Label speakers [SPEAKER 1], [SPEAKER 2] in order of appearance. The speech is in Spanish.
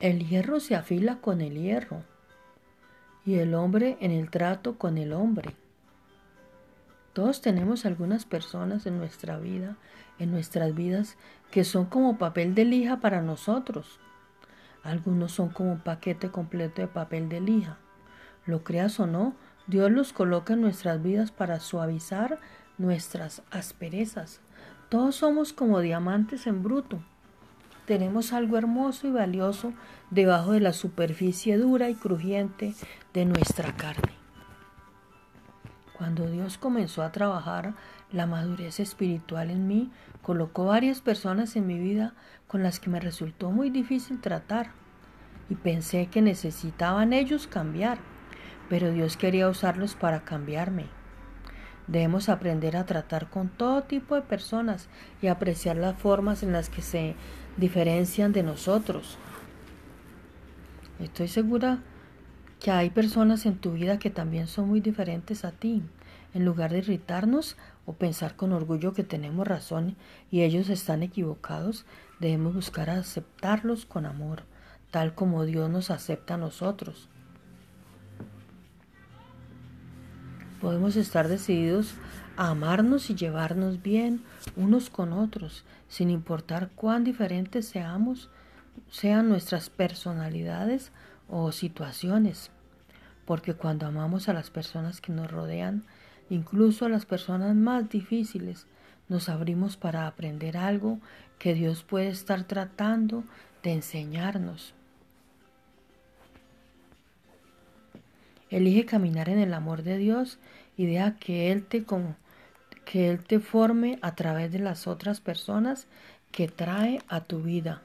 [SPEAKER 1] El hierro se afila con el hierro y el hombre en el trato con el hombre. Todos tenemos algunas personas en nuestra vida, en nuestras vidas, que son como papel de lija para nosotros. Algunos son como un paquete completo de papel de lija. Lo creas o no, Dios los coloca en nuestras vidas para suavizar nuestras asperezas. Todos somos como diamantes en bruto. Tenemos algo hermoso y valioso debajo de la superficie dura y crujiente de nuestra carne. Cuando Dios comenzó a trabajar la madurez espiritual en mí, colocó varias personas en mi vida con las que me resultó muy difícil tratar y pensé que necesitaban ellos cambiar, pero Dios quería usarlos para cambiarme. Debemos aprender a tratar con todo tipo de personas y apreciar las formas en las que se diferencian de nosotros. Estoy segura que hay personas en tu vida que también son muy diferentes a ti. En lugar de irritarnos o pensar con orgullo que tenemos razón y ellos están equivocados, debemos buscar aceptarlos con amor, tal como Dios nos acepta a nosotros. Podemos estar decididos a amarnos y llevarnos bien unos con otros, sin importar cuán diferentes seamos, sean nuestras personalidades o situaciones. Porque cuando amamos a las personas que nos rodean, Incluso a las personas más difíciles nos abrimos para aprender algo que Dios puede estar tratando de enseñarnos. Elige caminar en el amor de Dios y deja que Él te, que Él te forme a través de las otras personas que trae a tu vida.